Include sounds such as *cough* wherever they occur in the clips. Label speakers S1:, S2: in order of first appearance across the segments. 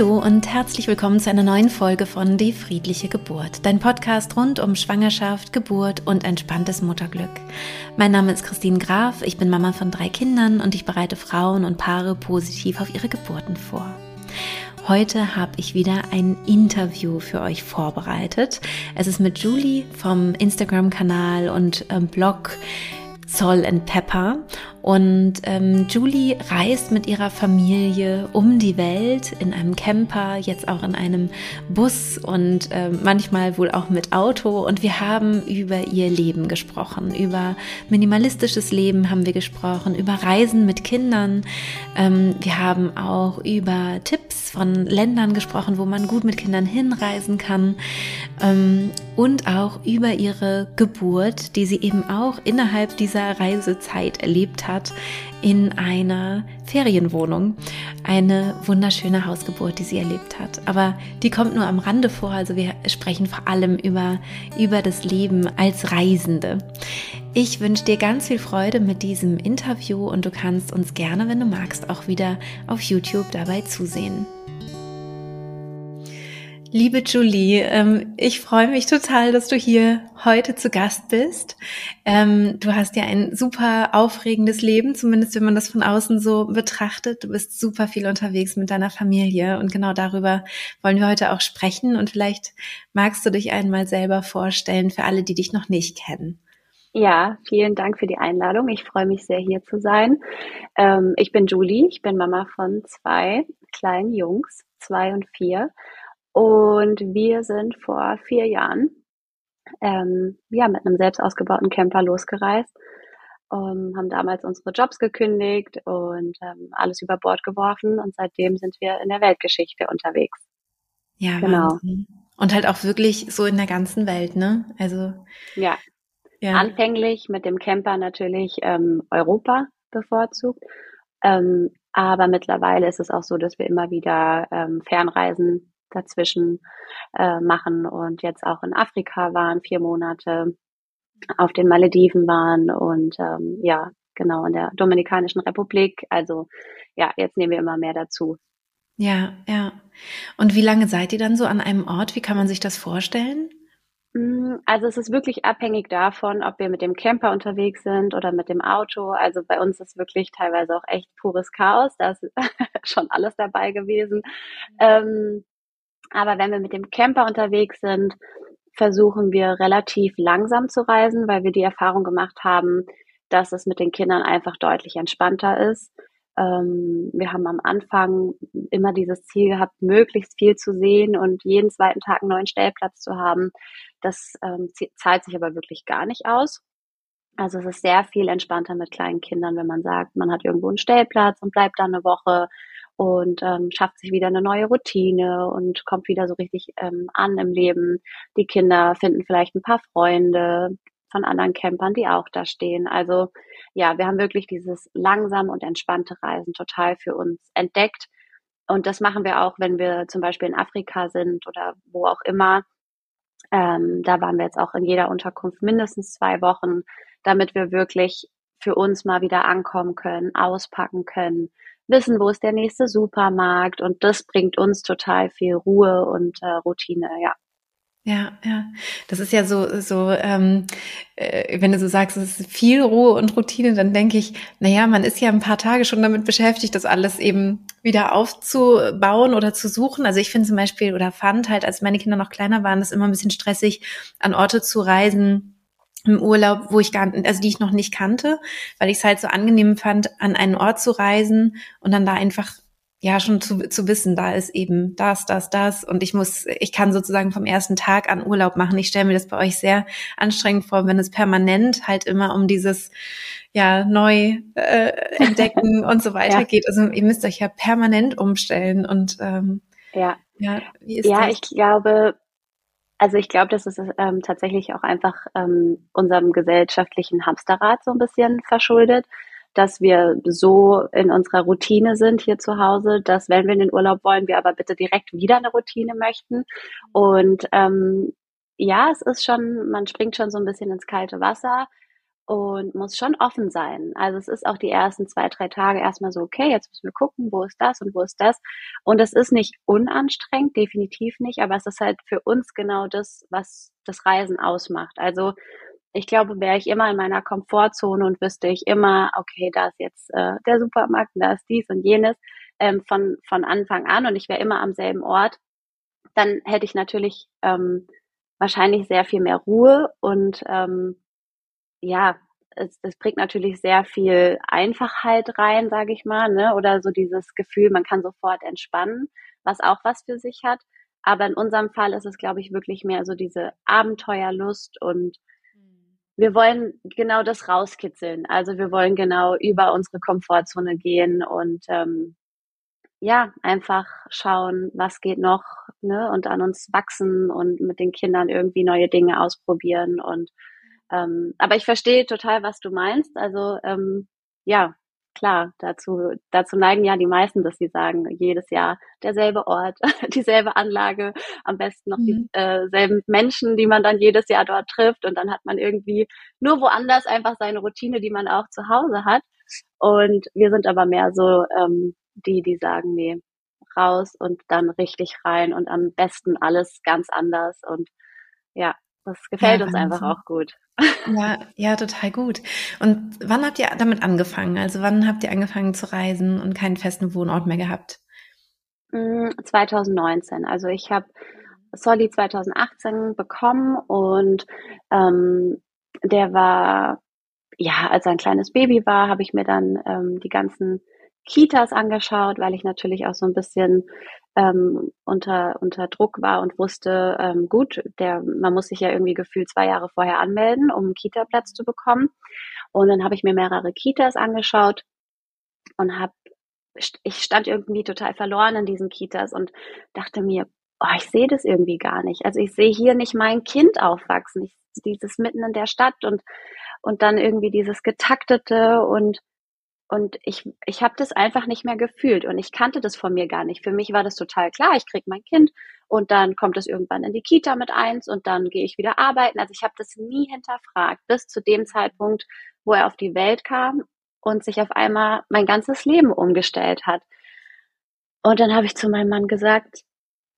S1: Hallo und herzlich willkommen zu einer neuen Folge von Die friedliche Geburt, dein Podcast rund um Schwangerschaft, Geburt und entspanntes Mutterglück. Mein Name ist Christine Graf, ich bin Mama von drei Kindern und ich bereite Frauen und Paare positiv auf ihre Geburten vor. Heute habe ich wieder ein Interview für euch vorbereitet. Es ist mit Julie vom Instagram-Kanal und ähm, Blog Zoll and Pepper. Und ähm, Julie reist mit ihrer Familie um die Welt in einem Camper, jetzt auch in einem Bus und äh, manchmal wohl auch mit Auto. Und wir haben über ihr Leben gesprochen, über minimalistisches Leben haben wir gesprochen, über Reisen mit Kindern. Ähm, wir haben auch über Tipps von Ländern gesprochen, wo man gut mit Kindern hinreisen kann. Ähm, und auch über ihre Geburt, die sie eben auch innerhalb dieser Reisezeit erlebt hat in einer Ferienwohnung. Eine wunderschöne Hausgeburt, die sie erlebt hat. Aber die kommt nur am Rande vor. Also wir sprechen vor allem über, über das Leben als Reisende. Ich wünsche dir ganz viel Freude mit diesem Interview und du kannst uns gerne, wenn du magst, auch wieder auf YouTube dabei zusehen. Liebe Julie, ähm, ich freue mich total, dass du hier heute zu Gast bist. Ähm, du hast ja ein super aufregendes Leben, zumindest wenn man das von außen so betrachtet. Du bist super viel unterwegs mit deiner Familie und genau darüber wollen wir heute auch sprechen. Und vielleicht magst du dich einmal selber vorstellen für alle, die dich noch nicht kennen.
S2: Ja, vielen Dank für die Einladung. Ich freue mich sehr, hier zu sein. Ähm, ich bin Julie, ich bin Mama von zwei kleinen Jungs, zwei und vier. Und wir sind vor vier Jahren ähm, ja, mit einem selbst ausgebauten Camper losgereist, ähm, haben damals unsere Jobs gekündigt und ähm, alles über Bord geworfen und seitdem sind wir in der Weltgeschichte unterwegs.
S1: Ja, genau. Wahnsinn. Und halt auch wirklich so in der ganzen Welt, ne? Also
S2: ja. ja. Anfänglich mit dem Camper natürlich ähm, Europa bevorzugt. Ähm, aber mittlerweile ist es auch so, dass wir immer wieder ähm, Fernreisen dazwischen äh, machen und jetzt auch in Afrika waren, vier Monate, auf den Malediven waren und ähm, ja, genau, in der Dominikanischen Republik. Also ja, jetzt nehmen wir immer mehr dazu.
S1: Ja, ja. Und wie lange seid ihr dann so an einem Ort? Wie kann man sich das vorstellen?
S2: Mm, also es ist wirklich abhängig davon, ob wir mit dem Camper unterwegs sind oder mit dem Auto. Also bei uns ist wirklich teilweise auch echt pures Chaos. Da ist *laughs* schon alles dabei gewesen. Ähm, aber wenn wir mit dem Camper unterwegs sind, versuchen wir relativ langsam zu reisen, weil wir die Erfahrung gemacht haben, dass es mit den Kindern einfach deutlich entspannter ist. Ähm, wir haben am Anfang immer dieses Ziel gehabt, möglichst viel zu sehen und jeden zweiten Tag einen neuen Stellplatz zu haben. Das ähm, zahlt sich aber wirklich gar nicht aus. Also es ist sehr viel entspannter mit kleinen Kindern, wenn man sagt, man hat irgendwo einen Stellplatz und bleibt da eine Woche und ähm, schafft sich wieder eine neue Routine und kommt wieder so richtig ähm, an im Leben. Die Kinder finden vielleicht ein paar Freunde von anderen Campern, die auch da stehen. Also ja, wir haben wirklich dieses langsame und entspannte Reisen total für uns entdeckt. Und das machen wir auch, wenn wir zum Beispiel in Afrika sind oder wo auch immer. Ähm, da waren wir jetzt auch in jeder Unterkunft mindestens zwei Wochen, damit wir wirklich für uns mal wieder ankommen können, auspacken können, wissen, wo ist der nächste Supermarkt und das bringt uns total viel Ruhe und äh, Routine, ja.
S1: Ja, ja. Das ist ja so, so, ähm, äh, wenn du so sagst, es ist viel Ruhe und Routine, dann denke ich, naja, man ist ja ein paar Tage schon damit beschäftigt, das alles eben wieder aufzubauen oder zu suchen. Also ich finde zum Beispiel oder fand halt, als meine Kinder noch kleiner waren, das immer ein bisschen stressig, an Orte zu reisen, im Urlaub, wo ich gar, also die ich noch nicht kannte, weil ich es halt so angenehm fand, an einen Ort zu reisen und dann da einfach ja schon zu, zu wissen, da ist eben das, das, das und ich muss, ich kann sozusagen vom ersten Tag an Urlaub machen. Ich stelle mir das bei euch sehr anstrengend vor, wenn es permanent halt immer um dieses ja neu äh, entdecken *laughs* und so weiter ja. geht. Also ihr müsst euch ja permanent umstellen und ähm,
S2: ja, ja, wie ist ja, das? ich glaube, also ich glaube, das ist ähm, tatsächlich auch einfach ähm, unserem gesellschaftlichen Hamsterrad so ein bisschen verschuldet, dass wir so in unserer Routine sind hier zu Hause, dass wenn wir in den Urlaub wollen, wir aber bitte direkt wieder eine Routine möchten. Und ähm, ja, es ist schon, man springt schon so ein bisschen ins kalte Wasser. Und muss schon offen sein. Also es ist auch die ersten zwei, drei Tage erstmal so, okay, jetzt müssen wir gucken, wo ist das und wo ist das. Und es ist nicht unanstrengend, definitiv nicht, aber es ist halt für uns genau das, was das Reisen ausmacht. Also ich glaube, wäre ich immer in meiner Komfortzone und wüsste ich immer, okay, da ist jetzt äh, der Supermarkt, da ist dies und jenes ähm, von, von Anfang an und ich wäre immer am selben Ort, dann hätte ich natürlich ähm, wahrscheinlich sehr viel mehr Ruhe und ähm, ja, es, es bringt natürlich sehr viel Einfachheit rein, sage ich mal, ne? oder so dieses Gefühl, man kann sofort entspannen, was auch was für sich hat. Aber in unserem Fall ist es, glaube ich, wirklich mehr so diese Abenteuerlust und wir wollen genau das rauskitzeln. Also wir wollen genau über unsere Komfortzone gehen und ähm, ja, einfach schauen, was geht noch, ne, und an uns wachsen und mit den Kindern irgendwie neue Dinge ausprobieren und ähm, aber ich verstehe total, was du meinst. Also ähm, ja, klar, dazu, dazu neigen ja die meisten, dass sie sagen, jedes Jahr derselbe Ort, *laughs* dieselbe Anlage, am besten noch mhm. dieselben äh, Menschen, die man dann jedes Jahr dort trifft und dann hat man irgendwie nur woanders einfach seine Routine, die man auch zu Hause hat. Und wir sind aber mehr so ähm, die, die sagen, nee, raus und dann richtig rein und am besten alles ganz anders und ja, das gefällt ja, uns einfach auch gut.
S1: Ja, ja, total gut. Und wann habt ihr damit angefangen? Also wann habt ihr angefangen zu reisen und keinen festen Wohnort mehr gehabt?
S2: 2019. Mm, also ich habe Solly 2018 bekommen und ähm, der war, ja, als er ein kleines Baby war, habe ich mir dann ähm, die ganzen Kitas angeschaut, weil ich natürlich auch so ein bisschen ähm, unter, unter Druck war und wusste, ähm, gut, der, man muss sich ja irgendwie gefühlt zwei Jahre vorher anmelden, um einen Kita-Platz zu bekommen. Und dann habe ich mir mehrere Kitas angeschaut und habe, ich stand irgendwie total verloren in diesen Kitas und dachte mir, oh, ich sehe das irgendwie gar nicht. Also ich sehe hier nicht mein Kind aufwachsen. Ich, dieses mitten in der Stadt und, und dann irgendwie dieses getaktete und und ich, ich habe das einfach nicht mehr gefühlt und ich kannte das von mir gar nicht. Für mich war das total klar, ich krieg mein Kind und dann kommt es irgendwann in die Kita mit eins und dann gehe ich wieder arbeiten. Also ich habe das nie hinterfragt, bis zu dem Zeitpunkt, wo er auf die Welt kam und sich auf einmal mein ganzes Leben umgestellt hat. Und dann habe ich zu meinem Mann gesagt,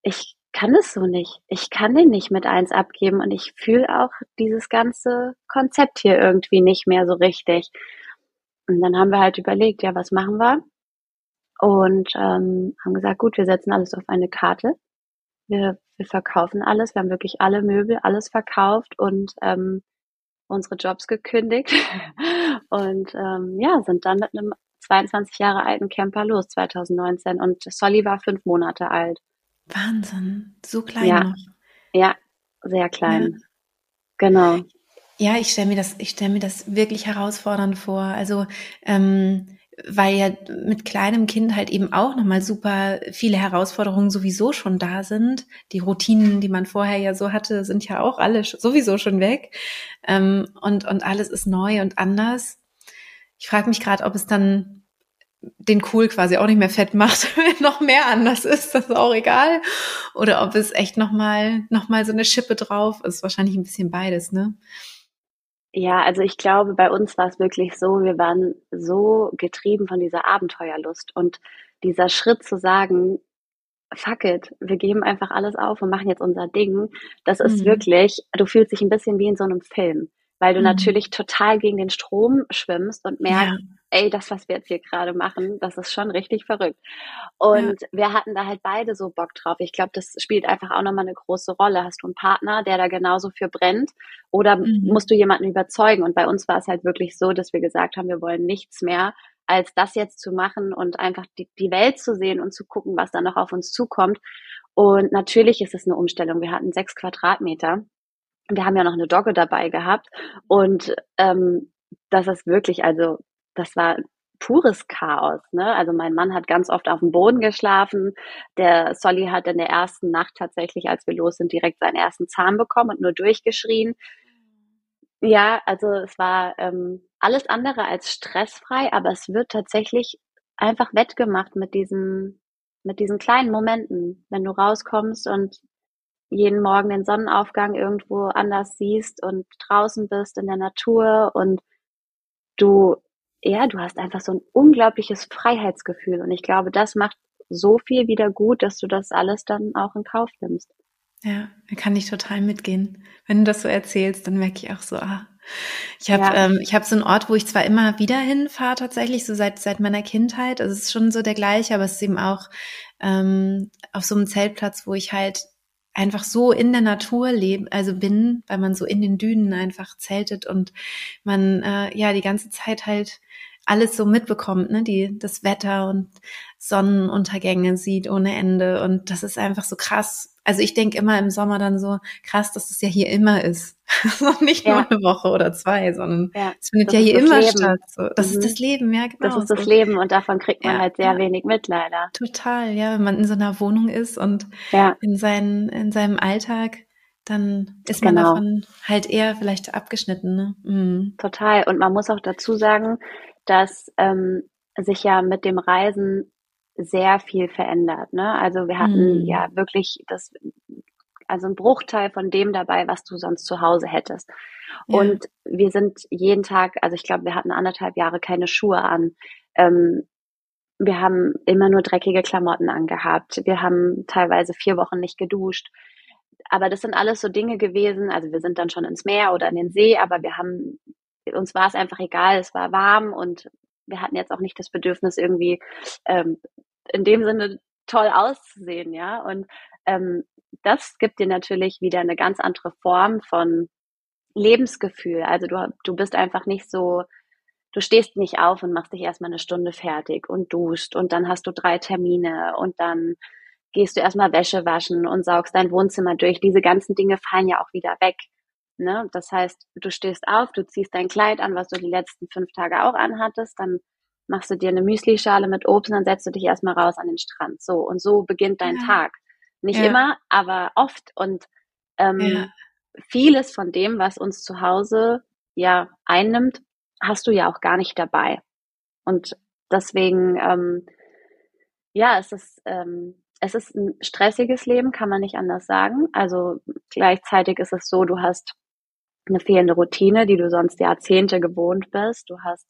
S2: ich kann es so nicht. Ich kann den nicht mit eins abgeben und ich fühle auch dieses ganze Konzept hier irgendwie nicht mehr so richtig. Und dann haben wir halt überlegt, ja, was machen wir? Und ähm, haben gesagt, gut, wir setzen alles auf eine Karte. Wir, wir verkaufen alles. Wir haben wirklich alle Möbel, alles verkauft und ähm, unsere Jobs gekündigt. *laughs* und ähm, ja, sind dann mit einem 22 Jahre alten Camper los, 2019. Und Solly war fünf Monate alt.
S1: Wahnsinn, so klein
S2: ja.
S1: noch.
S2: Ja, sehr klein. Ja. Genau.
S1: Ja, ich stelle mir das, ich stelle mir das wirklich herausfordernd vor. Also ähm, weil ja mit kleinem Kind halt eben auch nochmal super viele Herausforderungen sowieso schon da sind. Die Routinen, die man vorher ja so hatte, sind ja auch alle sowieso schon weg. Ähm, und, und alles ist neu und anders. Ich frage mich gerade, ob es dann den Kohl quasi auch nicht mehr fett macht, *laughs* wenn noch mehr anders ist, das ist auch egal. Oder ob es echt nochmal noch mal so eine Schippe drauf ist. Wahrscheinlich ein bisschen beides, ne?
S2: Ja, also ich glaube, bei uns war es wirklich so, wir waren so getrieben von dieser Abenteuerlust und dieser Schritt zu sagen, fuck it, wir geben einfach alles auf und machen jetzt unser Ding. Das ist mhm. wirklich, du fühlst dich ein bisschen wie in so einem Film weil du mhm. natürlich total gegen den Strom schwimmst und merkst, ja. ey, das, was wir jetzt hier gerade machen, das ist schon richtig verrückt. Und ja. wir hatten da halt beide so Bock drauf. Ich glaube, das spielt einfach auch nochmal eine große Rolle. Hast du einen Partner, der da genauso für brennt oder mhm. musst du jemanden überzeugen? Und bei uns war es halt wirklich so, dass wir gesagt haben, wir wollen nichts mehr als das jetzt zu machen und einfach die, die Welt zu sehen und zu gucken, was da noch auf uns zukommt. Und natürlich ist es eine Umstellung. Wir hatten sechs Quadratmeter wir haben ja noch eine Dogge dabei gehabt und ähm, das ist wirklich, also das war pures Chaos. Ne? Also mein Mann hat ganz oft auf dem Boden geschlafen. Der Solly hat in der ersten Nacht tatsächlich, als wir los sind, direkt seinen ersten Zahn bekommen und nur durchgeschrien. Ja, also es war ähm, alles andere als stressfrei, aber es wird tatsächlich einfach wettgemacht mit diesen, mit diesen kleinen Momenten, wenn du rauskommst und jeden Morgen den Sonnenaufgang irgendwo anders siehst und draußen bist in der Natur und du, ja, du hast einfach so ein unglaubliches Freiheitsgefühl. Und ich glaube, das macht so viel wieder gut, dass du das alles dann auch in Kauf nimmst.
S1: Ja, da kann ich total mitgehen. Wenn du das so erzählst, dann merke ich auch so, ah, ich habe ja. ähm, ich habe so einen Ort, wo ich zwar immer wieder hinfahre, tatsächlich so seit seit meiner Kindheit. Also es ist schon so der gleiche, aber es ist eben auch ähm, auf so einem Zeltplatz, wo ich halt einfach so in der Natur leben, also bin, weil man so in den Dünen einfach zeltet und man äh, ja die ganze Zeit halt alles so mitbekommt, ne, die das Wetter und Sonnenuntergänge sieht ohne Ende und das ist einfach so krass. Also ich denke immer im Sommer dann so krass, dass es ja hier immer ist. *laughs* nicht ja. nur eine Woche oder zwei, sondern ja. es findet ja hier immer Leben. statt. So. Das mhm. ist das Leben, ja,
S2: genau. Das ist das Leben und davon kriegt man ja, halt sehr wenig mit, leider.
S1: Total, ja, wenn man in so einer Wohnung ist und in, seinen, in seinem Alltag, dann ist man genau. davon halt eher vielleicht abgeschnitten. Ne?
S2: Mhm. Total. Und man muss auch dazu sagen, dass ähm, sich ja mit dem Reisen sehr viel verändert. Ne? Also wir hatten mhm. ja wirklich das also ein Bruchteil von dem dabei, was du sonst zu Hause hättest. Ja. Und wir sind jeden Tag, also ich glaube, wir hatten anderthalb Jahre keine Schuhe an. Ähm, wir haben immer nur dreckige Klamotten angehabt. Wir haben teilweise vier Wochen nicht geduscht. Aber das sind alles so Dinge gewesen. Also wir sind dann schon ins Meer oder in den See, aber wir haben, uns war es einfach egal. Es war warm und wir hatten jetzt auch nicht das Bedürfnis irgendwie ähm, in dem Sinne toll auszusehen, ja. Und ähm, das gibt dir natürlich wieder eine ganz andere Form von Lebensgefühl. Also du, du bist einfach nicht so, du stehst nicht auf und machst dich erstmal eine Stunde fertig und duscht und dann hast du drei Termine und dann gehst du erstmal Wäsche waschen und saugst dein Wohnzimmer durch. Diese ganzen Dinge fallen ja auch wieder weg. Ne? Das heißt, du stehst auf, du ziehst dein Kleid an, was du die letzten fünf Tage auch anhattest, dann machst du dir eine Müslischale mit Obst und dann setzt du dich erstmal raus an den Strand. So, und so beginnt dein ja. Tag. Nicht ja. immer, aber oft. Und ähm, ja. vieles von dem, was uns zu Hause ja einnimmt, hast du ja auch gar nicht dabei. Und deswegen, ähm, ja, es ist, ähm, es ist ein stressiges Leben, kann man nicht anders sagen. Also gleichzeitig ist es so, du hast eine fehlende Routine, die du sonst Jahrzehnte gewohnt bist. Du hast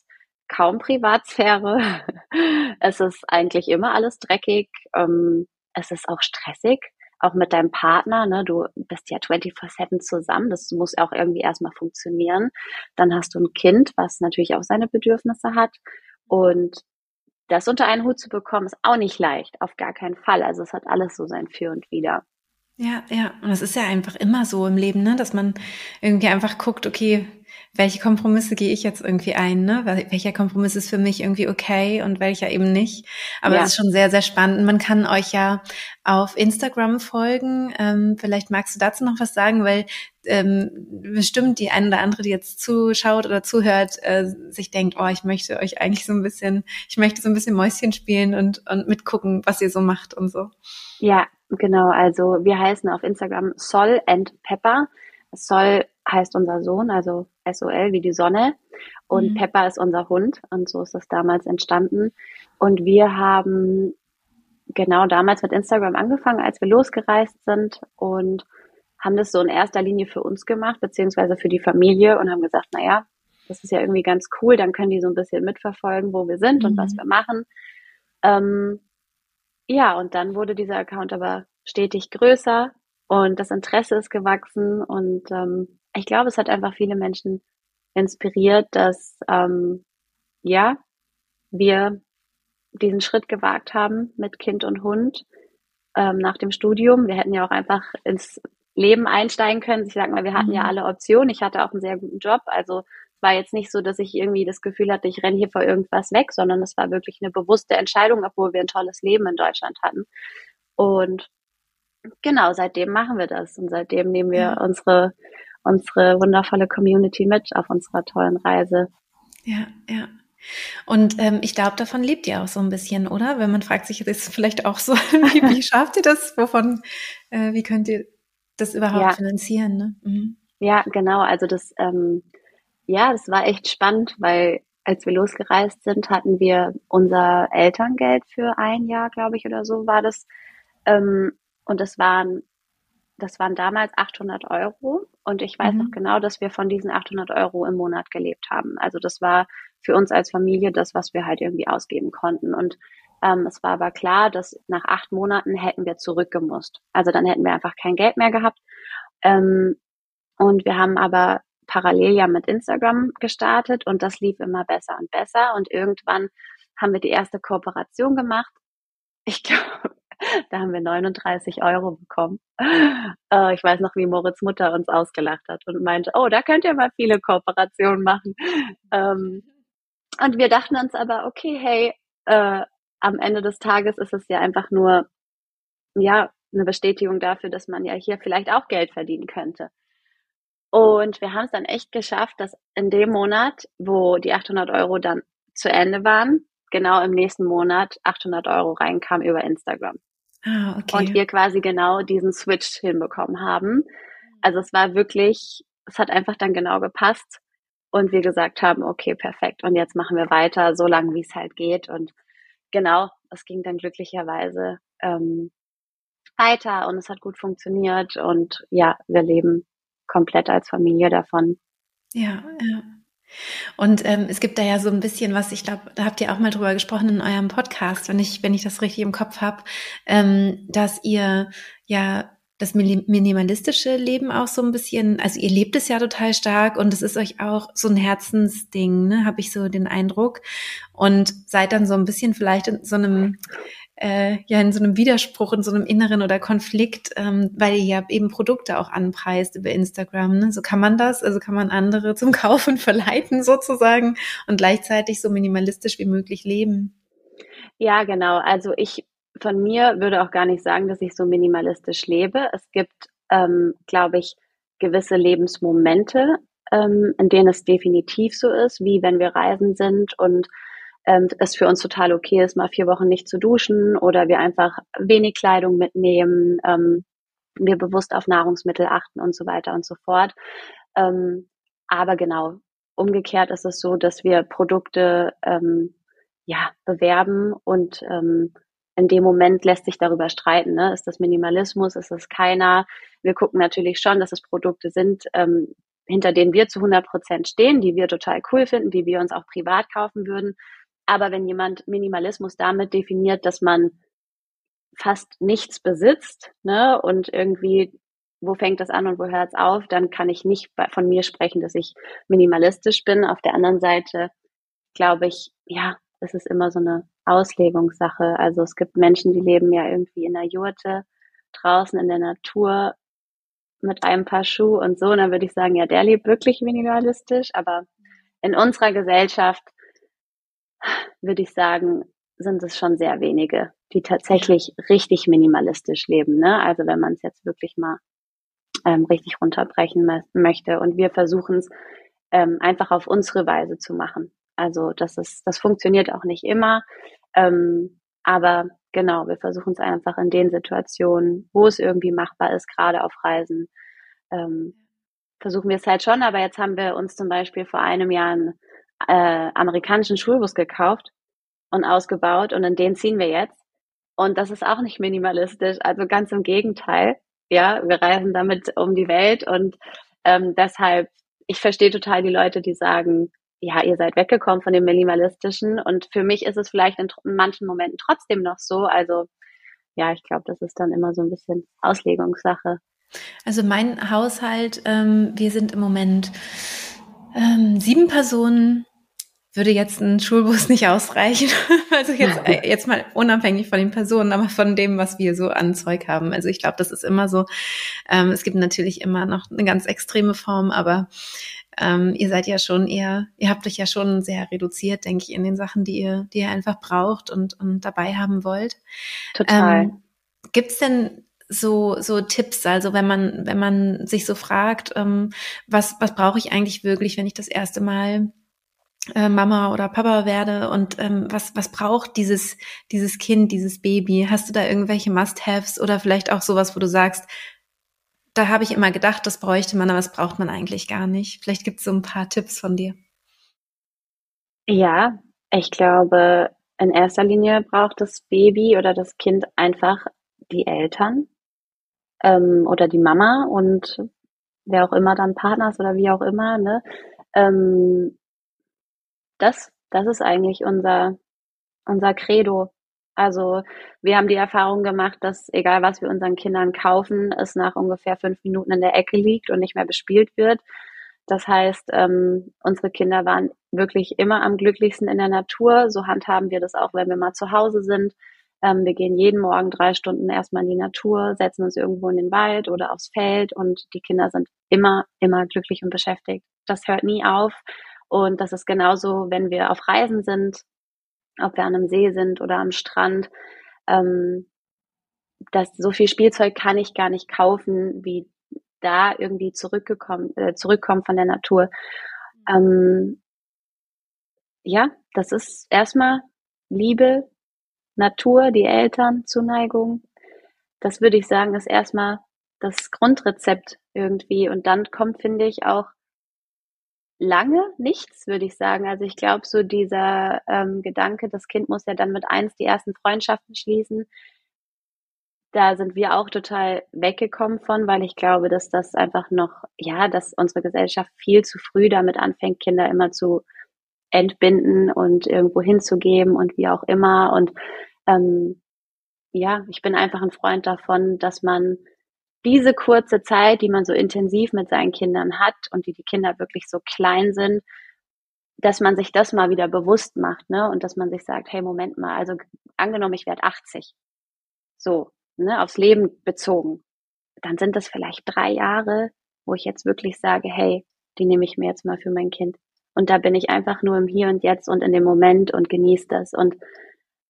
S2: kaum Privatsphäre. *laughs* es ist eigentlich immer alles dreckig. Ähm, es ist auch stressig, auch mit deinem Partner, ne? Du bist ja 24-7 zusammen, das muss auch irgendwie erstmal funktionieren. Dann hast du ein Kind, was natürlich auch seine Bedürfnisse hat. Und das unter einen Hut zu bekommen, ist auch nicht leicht, auf gar keinen Fall. Also es hat alles so sein Für und Wider.
S1: Ja, ja. Und es ist ja einfach immer so im Leben, ne? dass man irgendwie einfach guckt, okay, welche Kompromisse gehe ich jetzt irgendwie ein, ne? Welcher Kompromiss ist für mich irgendwie okay und welcher eben nicht. Aber es ist schon sehr, sehr spannend. Man kann euch ja auf Instagram folgen. Ähm, vielleicht magst du dazu noch was sagen, weil ähm, bestimmt die eine oder andere, die jetzt zuschaut oder zuhört, äh, sich denkt, oh, ich möchte euch eigentlich so ein bisschen, ich möchte so ein bisschen Mäuschen spielen und, und mitgucken, was ihr so macht und so.
S2: Ja, genau. Also wir heißen auf Instagram Sol and Pepper. Sol heißt unser Sohn, also SOL wie die Sonne. Und mhm. Pepper ist unser Hund. Und so ist das damals entstanden. Und wir haben genau damals mit Instagram angefangen, als wir losgereist sind und haben das so in erster Linie für uns gemacht, beziehungsweise für die Familie und haben gesagt, naja, das ist ja irgendwie ganz cool, dann können die so ein bisschen mitverfolgen, wo wir sind mhm. und was mhm. wir machen. Ähm, ja, und dann wurde dieser Account aber stetig größer und das Interesse ist gewachsen und ähm, ich glaube, es hat einfach viele Menschen inspiriert, dass ähm, ja wir diesen Schritt gewagt haben mit Kind und Hund ähm, nach dem Studium. Wir hätten ja auch einfach ins Leben einsteigen können. Ich sag mal, wir hatten mhm. ja alle Optionen. Ich hatte auch einen sehr guten Job. Also es war jetzt nicht so, dass ich irgendwie das Gefühl hatte, ich renne hier vor irgendwas weg, sondern es war wirklich eine bewusste Entscheidung, obwohl wir ein tolles Leben in Deutschland hatten. Und genau, seitdem machen wir das und seitdem nehmen wir ja. unsere unsere wundervolle Community mit auf unserer tollen Reise.
S1: Ja, ja. Und ähm, ich glaube, davon lebt ihr auch so ein bisschen, oder? Wenn man fragt sich, ist vielleicht auch so, *laughs* wie, wie *laughs* schafft ihr das? Wovon, äh, wie könnt ihr das überhaupt ja. finanzieren? Ne? Mhm.
S2: Ja, genau. Also das, ähm, ja, das war echt spannend, weil als wir losgereist sind, hatten wir unser Elterngeld für ein Jahr, glaube ich, oder so war das. Ähm, und das waren das waren damals 800 Euro und ich weiß mhm. noch genau, dass wir von diesen 800 Euro im Monat gelebt haben. Also das war für uns als Familie das, was wir halt irgendwie ausgeben konnten. Und ähm, es war aber klar, dass nach acht Monaten hätten wir zurückgemusst. Also dann hätten wir einfach kein Geld mehr gehabt. Ähm, und wir haben aber parallel ja mit Instagram gestartet und das lief immer besser und besser. Und irgendwann haben wir die erste Kooperation gemacht. Ich *laughs* glaube, *laughs* da haben wir 39 Euro bekommen. *laughs* Äh, ich weiß noch, wie Moritz Mutter uns ausgelacht hat und meinte, oh, da könnt ihr mal viele Kooperationen machen. *laughs* Ähm, und wir dachten uns aber, okay, hey, äh, am Ende des Tages ist es ja einfach nur, ja, eine Bestätigung dafür, dass man ja hier vielleicht auch Geld verdienen könnte. Und wir haben es dann echt geschafft, dass in dem Monat, wo die 800 Euro dann zu Ende waren, genau im nächsten Monat 800 Euro reinkam über Instagram. Ah, okay. Und wir quasi genau diesen Switch hinbekommen haben. Also es war wirklich, es hat einfach dann genau gepasst und wir gesagt haben, okay, perfekt. Und jetzt machen wir weiter, so lange wie es halt geht. Und genau, es ging dann glücklicherweise ähm, weiter und es hat gut funktioniert und ja, wir leben komplett als Familie davon.
S1: Ja, ja. Und ähm, es gibt da ja so ein bisschen was, ich glaube, da habt ihr auch mal drüber gesprochen in eurem Podcast, wenn ich, wenn ich das richtig im Kopf habe, ähm, dass ihr ja das minimalistische Leben auch so ein bisschen, also ihr lebt es ja total stark und es ist euch auch so ein Herzensding, ne, habe ich so den Eindruck. Und seid dann so ein bisschen vielleicht in so einem äh, ja in so einem Widerspruch, in so einem inneren oder Konflikt, ähm, weil ihr ja eben Produkte auch anpreist über Instagram. Ne? So kann man das, also kann man andere zum *laughs* Kaufen verleiten sozusagen und gleichzeitig so minimalistisch wie möglich leben.
S2: Ja, genau. Also ich von mir würde auch gar nicht sagen, dass ich so minimalistisch lebe. Es gibt, ähm, glaube ich, gewisse Lebensmomente, ähm, in denen es definitiv so ist, wie wenn wir reisen sind und ähm, es für uns total okay ist, mal vier Wochen nicht zu duschen oder wir einfach wenig Kleidung mitnehmen, ähm, wir bewusst auf Nahrungsmittel achten und so weiter und so fort. Ähm, aber genau, umgekehrt ist es so, dass wir Produkte ähm, ja bewerben und ähm, in dem Moment lässt sich darüber streiten. Ne? Ist das Minimalismus? Ist das keiner? Wir gucken natürlich schon, dass es Produkte sind, ähm, hinter denen wir zu 100 Prozent stehen, die wir total cool finden, die wir uns auch privat kaufen würden. Aber wenn jemand Minimalismus damit definiert, dass man fast nichts besitzt, ne, und irgendwie, wo fängt das an und wo hört es auf, dann kann ich nicht von mir sprechen, dass ich minimalistisch bin. Auf der anderen Seite glaube ich, ja, es ist immer so eine Auslegungssache. Also es gibt Menschen, die leben ja irgendwie in der Jurte, draußen in der Natur mit einem Paar Schuhe und so. Und dann würde ich sagen, ja, der lebt wirklich minimalistisch. Aber in unserer Gesellschaft würde ich sagen, sind es schon sehr wenige, die tatsächlich richtig minimalistisch leben. Ne? Also wenn man es jetzt wirklich mal ähm, richtig runterbrechen möchte. Und wir versuchen es ähm, einfach auf unsere Weise zu machen. Also das ist, das funktioniert auch nicht immer. Ähm, aber genau, wir versuchen es einfach in den Situationen, wo es irgendwie machbar ist, gerade auf Reisen, ähm, versuchen wir es halt schon. Aber jetzt haben wir uns zum Beispiel vor einem Jahr einen äh, amerikanischen Schulbus gekauft und ausgebaut und in den ziehen wir jetzt. Und das ist auch nicht minimalistisch, also ganz im Gegenteil. Ja, wir reisen damit um die Welt und ähm, deshalb, ich verstehe total die Leute, die sagen, ja, ihr seid weggekommen von dem Minimalistischen und für mich ist es vielleicht in, in manchen Momenten trotzdem noch so. Also ja, ich glaube, das ist dann immer so ein bisschen Auslegungssache.
S1: Also mein Haushalt, ähm, wir sind im Moment ähm, sieben Personen, würde jetzt ein Schulbus *laughs* nicht ausreichen. Also jetzt, äh, jetzt mal unabhängig von den Personen, aber von dem, was wir so an Zeug haben. Also ich glaube, das ist immer so. Ähm, es gibt natürlich immer noch eine ganz extreme Form, aber ähm, ihr seid ja schon eher, ihr habt euch ja schon sehr reduziert, denke ich, in den Sachen, die ihr, die ihr einfach braucht und, und dabei haben wollt.
S2: Total. Ähm,
S1: Gibt es denn so, so Tipps, also wenn man, wenn man sich so fragt, ähm, was, was brauche ich eigentlich wirklich, wenn ich das erste Mal äh, Mama oder Papa werde und ähm, was, was braucht dieses, dieses Kind, dieses Baby? Hast du da irgendwelche Must-Haves oder vielleicht auch sowas, wo du sagst, da habe ich immer gedacht, das bräuchte man, aber das braucht man eigentlich gar nicht. Vielleicht gibt es so ein paar Tipps von dir.
S2: Ja, ich glaube, in erster Linie braucht das Baby oder das Kind einfach die Eltern ähm, oder die Mama und wer auch immer dann Partner ist oder wie auch immer, ne? Ähm, das, das ist eigentlich unser, unser Credo. Also wir haben die Erfahrung gemacht, dass egal was wir unseren Kindern kaufen, es nach ungefähr fünf Minuten in der Ecke liegt und nicht mehr bespielt wird. Das heißt, ähm, unsere Kinder waren wirklich immer am glücklichsten in der Natur. So handhaben wir das auch, wenn wir mal zu Hause sind. Ähm, wir gehen jeden Morgen drei Stunden erstmal in die Natur, setzen uns irgendwo in den Wald oder aufs Feld und die Kinder sind immer, immer glücklich und beschäftigt. Das hört nie auf. Und das ist genauso, wenn wir auf Reisen sind, ob wir an einem See sind oder am Strand. Ähm, das, so viel Spielzeug kann ich gar nicht kaufen, wie da irgendwie zurückgekommen, äh, zurückkommen von der Natur. Ähm, ja, das ist erstmal Liebe, Natur, die Eltern, Zuneigung. Das würde ich sagen, ist erstmal das Grundrezept irgendwie. Und dann kommt, finde ich, auch lange nichts, würde ich sagen. Also ich glaube, so dieser ähm, Gedanke, das Kind muss ja dann mit eins die ersten Freundschaften schließen, da sind wir auch total weggekommen von, weil ich glaube, dass das einfach noch, ja, dass unsere Gesellschaft viel zu früh damit anfängt, Kinder immer zu entbinden und irgendwo hinzugeben und wie auch immer. Und ähm, ja, ich bin einfach ein Freund davon, dass man diese kurze Zeit, die man so intensiv mit seinen Kindern hat und die die Kinder wirklich so klein sind, dass man sich das mal wieder bewusst macht, ne? Und dass man sich sagt, hey, Moment mal, also angenommen, ich werde 80. So, ne, aufs Leben bezogen, dann sind das vielleicht drei Jahre, wo ich jetzt wirklich sage, hey, die nehme ich mir jetzt mal für mein Kind. Und da bin ich einfach nur im Hier und Jetzt und in dem Moment und genieße das und,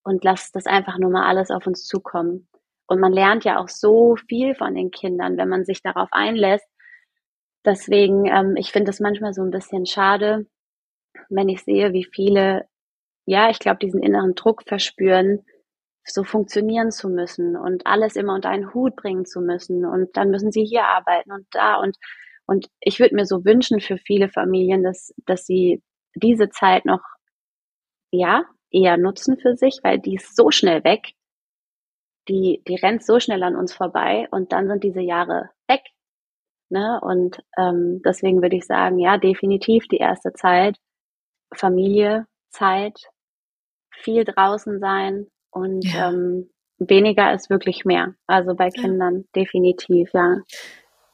S2: und lass das einfach nur mal alles auf uns zukommen. Und man lernt ja auch so viel von den Kindern, wenn man sich darauf einlässt. Deswegen, ähm, ich finde es manchmal so ein bisschen schade, wenn ich sehe, wie viele, ja, ich glaube, diesen inneren Druck verspüren, so funktionieren zu müssen und alles immer unter einen Hut bringen zu müssen. Und dann müssen sie hier arbeiten und da. Und und ich würde mir so wünschen für viele Familien, dass dass sie diese Zeit noch ja eher nutzen für sich, weil die ist so schnell weg, die die rennt so schnell an uns vorbei und dann sind diese Jahre weg, ne und ähm, deswegen würde ich sagen ja definitiv die erste Zeit Familie Zeit viel draußen sein, und ja. ähm, weniger ist wirklich mehr. Also bei Kindern ja. definitiv, ja.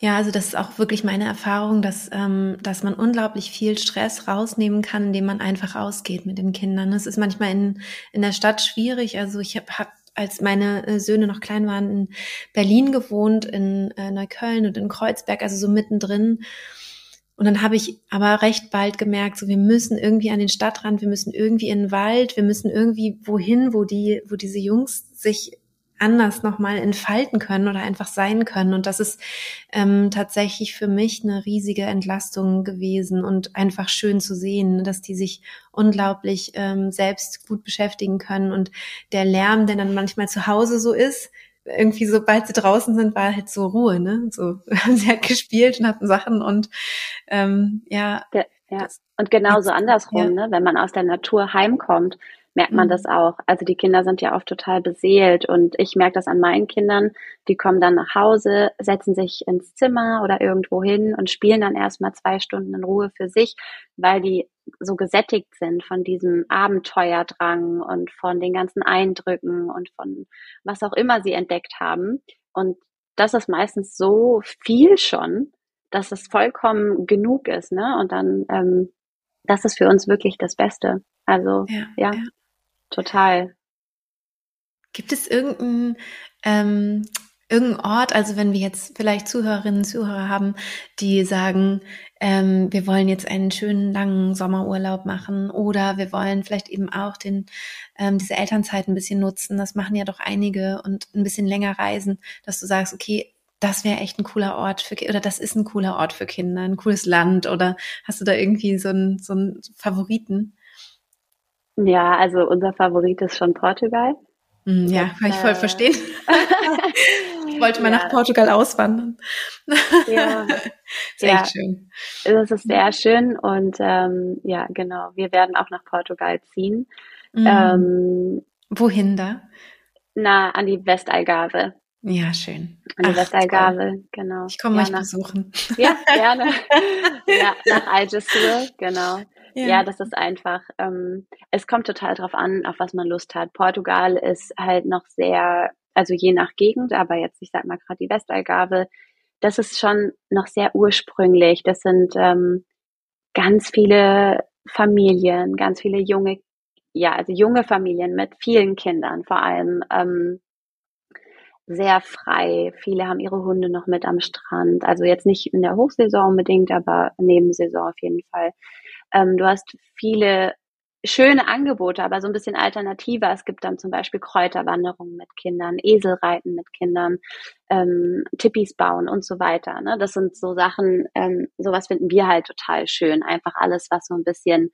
S1: Ja, also das ist auch wirklich meine Erfahrung, dass, ähm, dass man unglaublich viel Stress rausnehmen kann, indem man einfach ausgeht mit den Kindern. Es ist manchmal in, in der Stadt schwierig. Also ich habe hab, als meine äh, Söhne noch klein waren, in Berlin gewohnt, in äh, Neukölln und in Kreuzberg, also so mittendrin. Und dann habe ich aber recht bald gemerkt, so wir müssen irgendwie an den Stadtrand, wir müssen irgendwie in den Wald, wir müssen irgendwie wohin, wo die, wo diese Jungs sich anders nochmal entfalten können oder einfach sein können. Und das ist ähm, tatsächlich für mich eine riesige Entlastung gewesen und einfach schön zu sehen, dass die sich unglaublich ähm, selbst gut beschäftigen können. Und der Lärm, der dann manchmal zu Hause so ist, irgendwie, sobald sie draußen sind, war halt so Ruhe, ne? So, *laughs* sie hat gespielt und hatten Sachen und ähm, ja.
S2: ja, ja. Und genauso andersrum, ja. ne? Wenn man aus der Natur heimkommt, merkt man mhm. das auch. Also die Kinder sind ja oft total beseelt und ich merke das an meinen Kindern. Die kommen dann nach Hause, setzen sich ins Zimmer oder irgendwo hin und spielen dann erstmal zwei Stunden in Ruhe für sich, weil die so gesättigt sind von diesem Abenteuerdrang und von den ganzen Eindrücken und von was auch immer sie entdeckt haben. Und das ist meistens so viel schon, dass es vollkommen genug ist, ne? Und dann, ähm, das ist für uns wirklich das Beste. Also ja, ja, ja. Total.
S1: Gibt es irgendeinen ähm, irgendein Ort, also wenn wir jetzt vielleicht Zuhörerinnen und Zuhörer haben, die sagen, ähm, wir wollen jetzt einen schönen langen Sommerurlaub machen oder wir wollen vielleicht eben auch den, ähm, diese Elternzeit ein bisschen nutzen, das machen ja doch einige und ein bisschen länger reisen, dass du sagst, okay, das wäre echt ein cooler Ort für oder das ist ein cooler Ort für Kinder, ein cooles Land oder hast du da irgendwie so einen, so einen Favoriten?
S2: Ja, also unser Favorit ist schon Portugal.
S1: Hm, ja, kann ich voll äh, verstehen. *laughs* ich wollte mal ja. nach Portugal auswandern.
S2: ja, *laughs* sehr ja. schön. Das ist sehr schön und ähm, ja, genau. Wir werden auch nach Portugal ziehen.
S1: Mhm. Ähm, Wohin da?
S2: Na, an die Westalgarve.
S1: Ja, schön.
S2: An die Ach, Westalgarve, genau.
S1: Ich komme euch besuchen.
S2: Ja, *laughs* gerne. ja, nach Algesur, genau. Ja. das ist einfach, ähm, es kommt total drauf an, auf was man Lust hat. Portugal ist halt noch sehr, also je nach Gegend, aber jetzt, ich sag mal gerade die Westalgarve, das ist schon noch sehr ursprünglich. Das sind ähm, ganz viele Familien, ganz viele junge, ja, also junge Familien mit vielen Kindern vor allem. Ähm, sehr frei. Viele haben ihre Hunde noch mit am Strand. Also jetzt nicht in der Hochsaison unbedingt, aber Nebensaison auf jeden Fall. Ähm, du hast viele schöne Angebote, aber so ein bisschen alternativer. Es gibt dann zum Beispiel Kräuterwanderungen mit Kindern, Eselreiten mit Kindern, ähm, Tippis bauen und so weiter. Ne? Das sind so Sachen, ähm, sowas finden wir halt total schön. Einfach alles, was so ein bisschen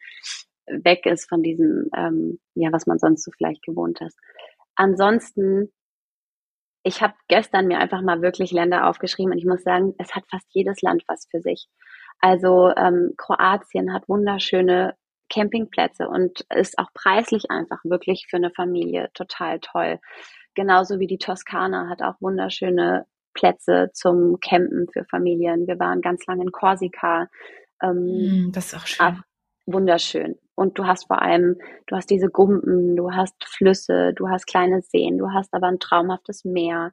S2: weg ist von diesem, ähm, ja, was man sonst so vielleicht gewohnt ist. Ansonsten, ich habe gestern mir einfach mal wirklich Länder aufgeschrieben und ich muss sagen, es hat fast jedes Land was für sich. Also ähm, Kroatien hat wunderschöne Campingplätze und ist auch preislich einfach wirklich für eine Familie total toll. Genauso wie die Toskana hat auch wunderschöne Plätze zum Campen für Familien. Wir waren ganz lange in Korsika.
S1: Ähm, das ist auch schön.
S2: Wunderschön. Und du hast vor allem, du hast diese Gumpen, du hast Flüsse, du hast kleine Seen, du hast aber ein traumhaftes Meer.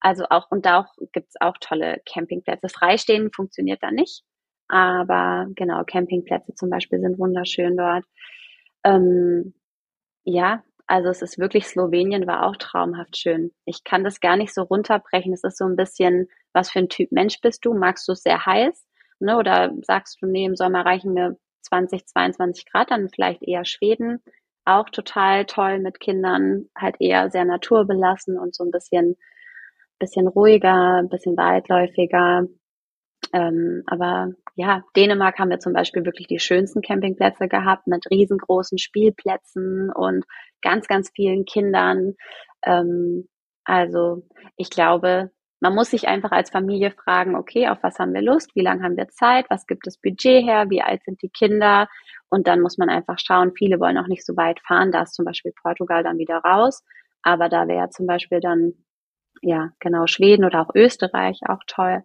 S2: Also auch, und da auch, gibt's auch tolle Campingplätze. Freistehen funktioniert da nicht. Aber genau, Campingplätze zum Beispiel sind wunderschön dort. Ähm, ja, also es ist wirklich, Slowenien war auch traumhaft schön. Ich kann das gar nicht so runterbrechen. Es ist so ein bisschen, was für ein Typ Mensch bist du? Magst du es sehr heiß? Ne? Oder sagst du, nee, im Sommer reichen mir 20, 22 Grad, dann vielleicht eher Schweden. Auch total toll mit Kindern, halt eher sehr naturbelassen und so ein bisschen, bisschen ruhiger, ein bisschen weitläufiger. Ähm, aber ja, Dänemark haben wir zum Beispiel wirklich die schönsten Campingplätze gehabt mit riesengroßen Spielplätzen und ganz, ganz vielen Kindern. Ähm, also ich glaube, man muss sich einfach als Familie fragen, okay, auf was haben wir Lust, wie lange haben wir Zeit, was gibt das Budget her, wie alt sind die Kinder? Und dann muss man einfach schauen, viele wollen auch nicht so weit fahren, da ist zum Beispiel Portugal dann wieder raus, aber da wäre zum Beispiel dann, ja, genau, Schweden oder auch Österreich auch toll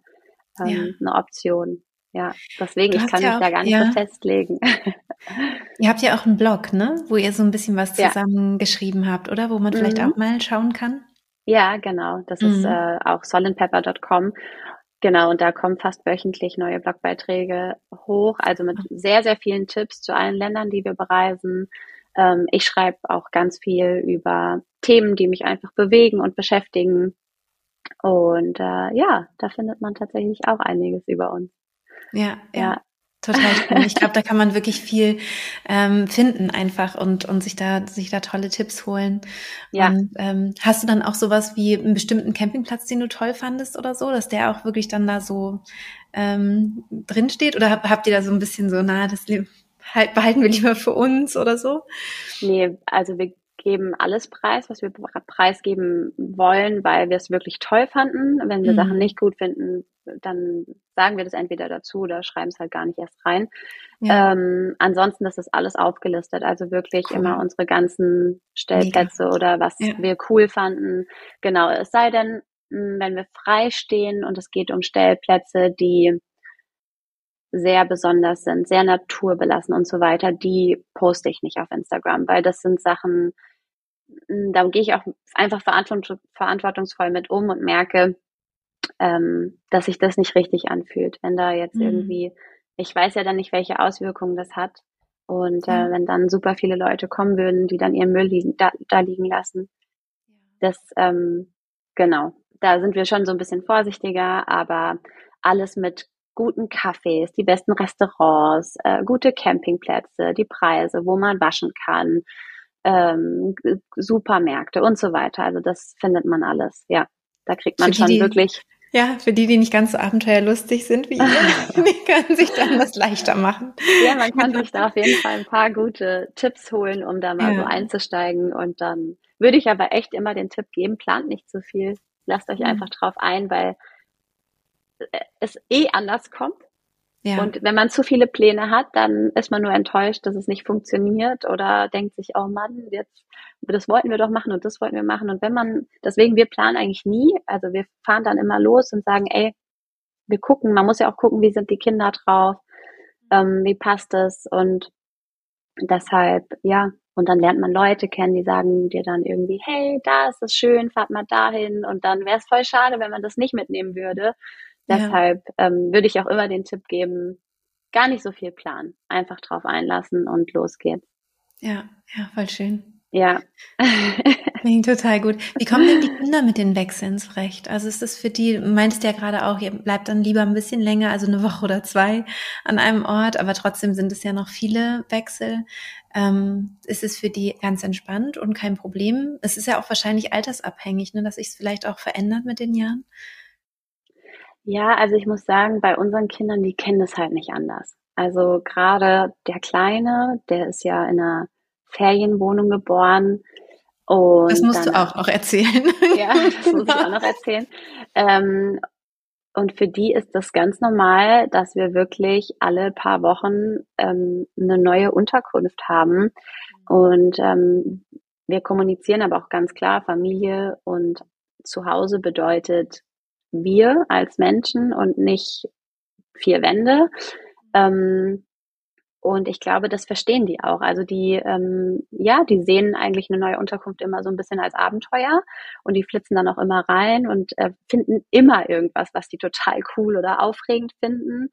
S2: ähm, ja. eine Option. Ja, deswegen, ich kann ja mich auch, da gar nicht ja. so festlegen. *laughs*
S1: Ihr habt ja auch einen Blog, ne? Wo ihr so ein bisschen was zusammengeschrieben habt, oder? Wo man vielleicht mhm. auch mal schauen kann.
S2: Ja, genau. Das mhm. ist äh, auch solidpepper.com. Genau, und da kommen fast wöchentlich neue Blogbeiträge hoch, also mit mhm. sehr, sehr vielen Tipps zu allen Ländern, die wir bereisen. Ähm, ich schreibe auch ganz viel über Themen, die mich einfach bewegen und beschäftigen. Und äh, ja, da findet man tatsächlich auch einiges über uns.
S1: Ja, ja. ja. Total spannend. Ich glaube, da *laughs* kann man wirklich viel ähm, finden einfach und, und sich da sich da tolle Tipps holen. Ja. Und, ähm, hast du dann auch sowas wie einen bestimmten Campingplatz, den du toll fandest oder so, dass der auch wirklich dann da so ähm, drin steht? Oder habt ihr da so ein bisschen so, na, das halt, behalten wir lieber für uns oder so?
S2: Nee, also wir geben alles preis, was wir preisgeben wollen, weil wir es wirklich toll fanden. Wenn wir mhm. Sachen nicht gut finden, dann sagen wir das entweder dazu oder schreiben es halt gar nicht erst rein. Ja. Ähm, ansonsten ist das alles aufgelistet, also wirklich cool. immer unsere ganzen Stellplätze Mega. oder was ja. wir cool fanden. Genau, es sei denn, hm, wenn wir frei stehen und es geht um Stellplätze, die sehr besonders sind, sehr naturbelassen und so weiter, die poste ich nicht auf Instagram, weil das sind Sachen, da gehe ich auch einfach verantwortungsvoll mit um und merke, ähm, dass sich das nicht richtig anfühlt, wenn da jetzt mhm. irgendwie, ich weiß ja dann nicht, welche Auswirkungen das hat. Und äh, wenn dann super viele Leute kommen würden, die dann ihren Müll liegen, da, da liegen lassen. Das, ähm, genau, da sind wir schon so ein bisschen vorsichtiger, aber alles mit guten Cafés, die besten Restaurants, äh, gute Campingplätze, die Preise, wo man waschen kann, ähm, Supermärkte und so weiter. Also das findet man alles, ja. Da kriegt man schon
S1: die,
S2: wirklich.
S1: Ja, für die, die nicht ganz so abenteuerlustig sind wie ihr, *laughs* *laughs* die können sich dann das leichter machen.
S2: Ja, man kann sich da auf jeden Fall ein paar gute Tipps holen, um da mal ja. so einzusteigen. Und dann würde ich aber echt immer den Tipp geben, plant nicht zu viel. Lasst euch mhm. einfach drauf ein, weil es eh anders kommt. Ja. Und wenn man zu viele Pläne hat, dann ist man nur enttäuscht, dass es nicht funktioniert oder denkt sich, oh Mann, jetzt, das wollten wir doch machen und das wollten wir machen. Und wenn man, deswegen, wir planen eigentlich nie. Also wir fahren dann immer los und sagen, ey, wir gucken, man muss ja auch gucken, wie sind die Kinder drauf, ähm, wie passt es und deshalb, ja, und dann lernt man Leute kennen, die sagen dir dann irgendwie, hey, da ist es schön, fahrt mal dahin. Und dann wäre es voll schade, wenn man das nicht mitnehmen würde. Ja. Deshalb ähm, würde ich auch immer den Tipp geben, gar nicht so viel planen. Einfach drauf einlassen und los geht's.
S1: Ja, ja, voll schön.
S2: Ja. *laughs*
S1: Klingt total gut. Wie kommen denn die Kinder mit den Wechseln zurecht? Also ist das für die, meinst du ja gerade auch, ihr bleibt dann lieber ein bisschen länger, also eine Woche oder zwei an einem Ort, aber trotzdem sind es ja noch viele Wechsel. Ähm, ist es für die ganz entspannt und kein Problem? Es ist ja auch wahrscheinlich altersabhängig, ne, dass sich es vielleicht auch verändert mit den Jahren.
S2: Ja, also ich muss sagen, bei unseren Kindern, die kennen das halt nicht anders. Also gerade der Kleine, der ist ja in einer Ferienwohnung geboren.
S1: Und das musst dann, du auch noch erzählen. *laughs*
S2: Ja, das *laughs* muss ich auch noch erzählen. Ähm, und für die ist das ganz normal, dass wir wirklich alle paar Wochen ähm, eine neue Unterkunft haben. Und ähm, wir kommunizieren aber auch ganz klar, Familie und Zuhause bedeutet wir als Menschen und nicht vier Wände. Ähm, und ich glaube, das verstehen die auch. Also die, ähm, ja, die sehen eigentlich eine neue Unterkunft immer so ein bisschen als Abenteuer und die flitzen dann auch immer rein und äh, finden immer irgendwas, was die total cool oder aufregend finden.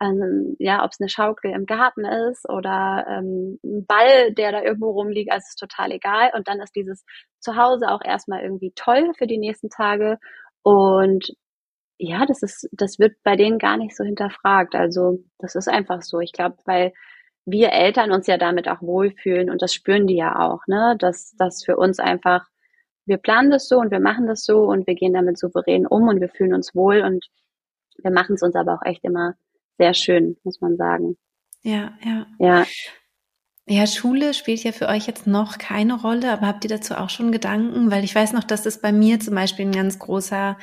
S2: Ähm, ja, ob es eine Schaukel im Garten ist oder ähm, ein Ball, der da irgendwo rumliegt, also ist total egal. Und dann ist dieses Zuhause auch erstmal irgendwie toll für die nächsten Tage. Und ja, das ist, das wird bei denen gar nicht so hinterfragt. Also das ist einfach so. Ich glaube, weil wir Eltern uns ja damit auch wohlfühlen und das spüren die ja auch, ne? Dass das für uns einfach, wir planen das so und wir machen das so und wir gehen damit souverän um und wir fühlen uns wohl und wir machen es uns aber auch echt immer sehr schön, muss man sagen.
S1: Ja, ja.
S2: Ja.
S1: Ja, Schule spielt ja für euch jetzt noch keine Rolle, aber habt ihr dazu auch schon Gedanken? Weil ich weiß noch, dass das bei mir zum Beispiel ein ganz großer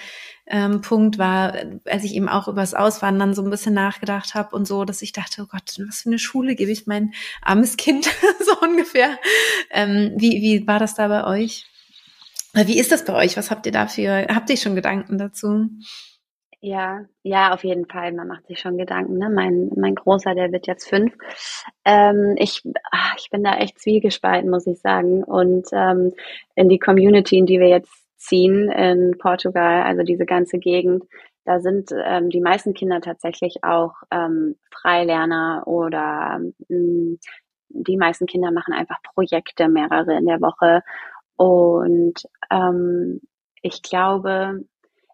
S1: ähm, Punkt war, als ich eben auch übers Auswandern so ein bisschen nachgedacht habe und so, dass ich dachte, oh Gott, was für eine Schule gebe ich mein armes Kind *laughs* so ungefähr. Ähm, wie, wie war das da bei euch? Wie ist das bei euch? Was habt ihr dafür? Habt ihr schon Gedanken dazu?
S2: Ja, ja, auf jeden Fall. Man macht sich schon Gedanken. Ne? Mein, mein Großer, der wird jetzt fünf. Ähm, ich, ach, ich bin da echt zwiegespalten, muss ich sagen. Und ähm, in die Community, in die wir jetzt ziehen in Portugal, also diese ganze Gegend, da sind ähm, die meisten Kinder tatsächlich auch ähm, Freilerner oder ähm, die meisten Kinder machen einfach Projekte, mehrere in der Woche. Und ähm, ich glaube,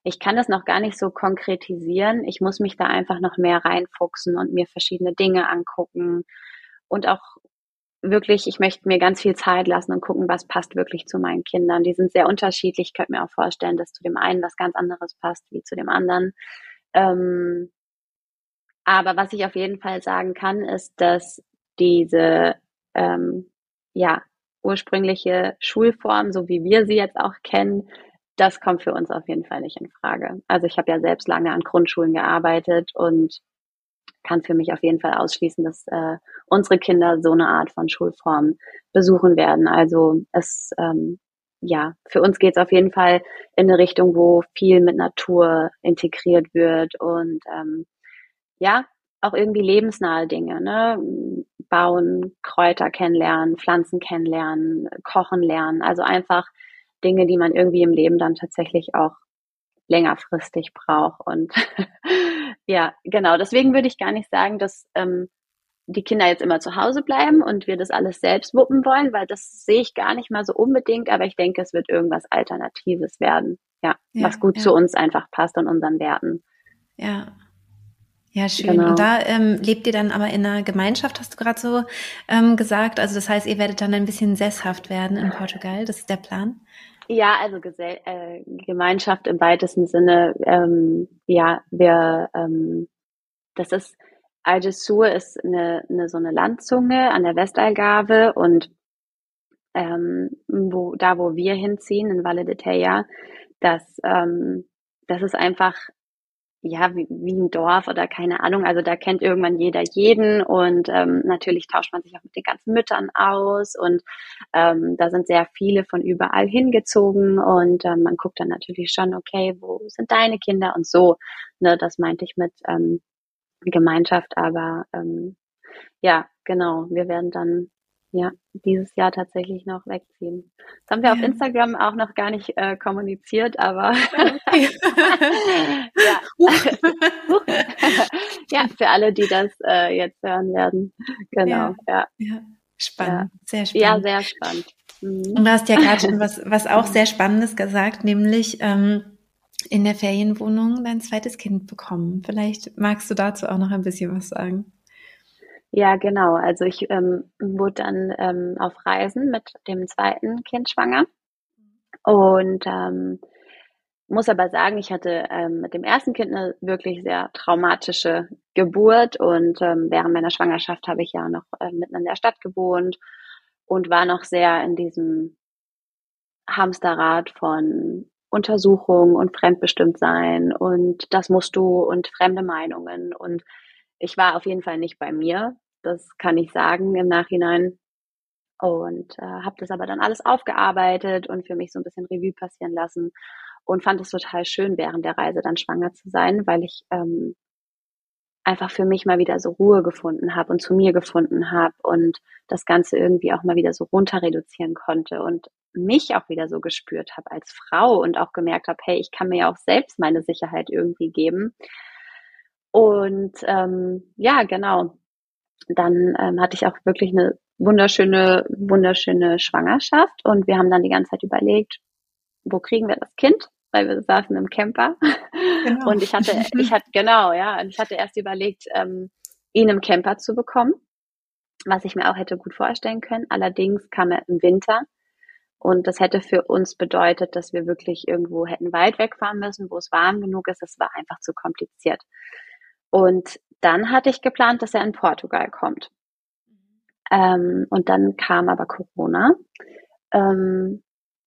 S2: ich kann das noch gar nicht so konkretisieren. Ich muss mich da einfach noch mehr reinfuchsen und mir verschiedene Dinge angucken und auch wirklich, ich möchte mir ganz viel Zeit lassen und gucken, was passt wirklich zu meinen Kindern. Die sind sehr unterschiedlich. Ich könnte mir auch vorstellen, dass zu dem einen was ganz anderes passt wie zu dem anderen. Ähm, aber was ich auf jeden Fall sagen kann, ist, dass diese ähm, ja ursprüngliche Schulform, so wie wir sie jetzt auch kennen, das kommt für uns auf jeden Fall nicht in Frage. Also ich habe ja selbst lange an Grundschulen gearbeitet und kann für mich auf jeden Fall ausschließen, dass äh, unsere Kinder so eine Art von Schulform besuchen werden. Also es ähm, ja, für uns geht es auf jeden Fall in eine Richtung, wo viel mit Natur integriert wird und ähm, ja, auch irgendwie lebensnahe Dinge, ne? Bauen, Kräuter kennenlernen, Pflanzen kennenlernen, kochen lernen. Also einfach Dinge, die man irgendwie im Leben dann tatsächlich auch längerfristig braucht. Und *laughs* ja, genau. Deswegen würde ich gar nicht sagen, dass ähm, die Kinder jetzt immer zu Hause bleiben und wir das alles selbst wuppen wollen, weil das sehe ich gar nicht mal so unbedingt, aber ich denke, es wird irgendwas Alternatives werden. Ja, ja was gut ja. zu uns einfach passt und unseren Werten.
S1: Ja. Ja, schön. Genau. Und da ähm, lebt ihr dann aber in einer Gemeinschaft, hast du gerade so ähm, gesagt. Also das heißt, ihr werdet dann ein bisschen sesshaft werden in Portugal. Das ist der Plan.
S2: Ja, also Gesell äh, Gemeinschaft im weitesten Sinne. Ähm, ja, wir, ähm, das ist, Algesur ist eine, eine, so eine Landzunge an der Westalgarve und ähm, wo, da, wo wir hinziehen, in Valle de Teia, das, ähm, das ist einfach ja, wie, wie ein Dorf oder keine Ahnung. Also da kennt irgendwann jeder jeden und ähm, natürlich tauscht man sich auch mit den ganzen Müttern aus und ähm, da sind sehr viele von überall hingezogen und ähm, man guckt dann natürlich schon, okay, wo sind deine Kinder und so. Ne, das meinte ich mit ähm, Gemeinschaft, aber ähm, ja, genau, wir werden dann ja, dieses Jahr tatsächlich noch wegziehen. Das haben wir ja. auf Instagram auch noch gar nicht äh, kommuniziert, aber *laughs* ja. *laughs* ja, für alle, die das äh, jetzt hören werden. Genau, ja. ja.
S1: Spannend, sehr
S2: spannend. Ja, sehr spannend.
S1: Mhm. Und du hast ja gerade schon was, *laughs* was auch sehr Spannendes gesagt, nämlich ähm, in der Ferienwohnung dein zweites Kind bekommen. Vielleicht magst du dazu auch noch ein bisschen was sagen.
S2: Ja, genau. Also ich ähm, wurde dann ähm, auf Reisen mit dem zweiten Kind schwanger. Und ähm, muss aber sagen, ich hatte ähm, mit dem ersten Kind eine wirklich sehr traumatische Geburt. Und ähm, während meiner Schwangerschaft habe ich ja noch äh, mitten in der Stadt gewohnt und war noch sehr in diesem Hamsterrad von Untersuchung und Fremdbestimmtsein. Und das musst du und fremde Meinungen. Und ich war auf jeden Fall nicht bei mir das kann ich sagen im Nachhinein. Und äh, habe das aber dann alles aufgearbeitet und für mich so ein bisschen Revue passieren lassen und fand es total schön, während der Reise dann schwanger zu sein, weil ich ähm, einfach für mich mal wieder so Ruhe gefunden habe und zu mir gefunden habe und das Ganze irgendwie auch mal wieder so runter reduzieren konnte und mich auch wieder so gespürt habe als Frau und auch gemerkt habe, hey, ich kann mir ja auch selbst meine Sicherheit irgendwie geben. Und ähm, ja, genau, dann ähm, hatte ich auch wirklich eine wunderschöne, wunderschöne Schwangerschaft und wir haben dann die ganze Zeit überlegt, wo kriegen wir das Kind? Weil wir saßen im Camper genau. und ich hatte, ich hatte genau, ja, und ich hatte erst überlegt, ähm, ihn im Camper zu bekommen, was ich mir auch hätte gut vorstellen können. Allerdings kam er im Winter und das hätte für uns bedeutet, dass wir wirklich irgendwo hätten weit wegfahren müssen, wo es warm genug ist. Es war einfach zu kompliziert. Und dann hatte ich geplant, dass er in Portugal kommt. Ähm, und dann kam aber Corona. Ähm,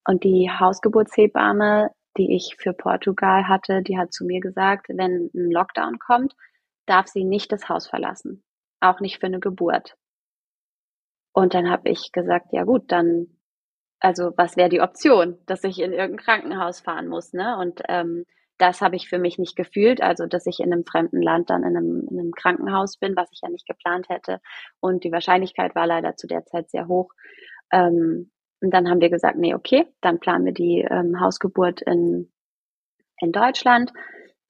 S2: und die Hausgeburtshebamme, die ich für Portugal hatte, die hat zu mir gesagt, wenn ein Lockdown kommt, darf sie nicht das Haus verlassen. Auch nicht für eine Geburt. Und dann habe ich gesagt, ja gut, dann, also was wäre die Option, dass ich in irgendein Krankenhaus fahren muss, ne? Und ähm, das habe ich für mich nicht gefühlt, also dass ich in einem fremden Land dann in einem, in einem, Krankenhaus bin, was ich ja nicht geplant hätte. Und die Wahrscheinlichkeit war leider zu der Zeit sehr hoch. Ähm, und dann haben wir gesagt, nee, okay, dann planen wir die ähm, Hausgeburt in, in Deutschland.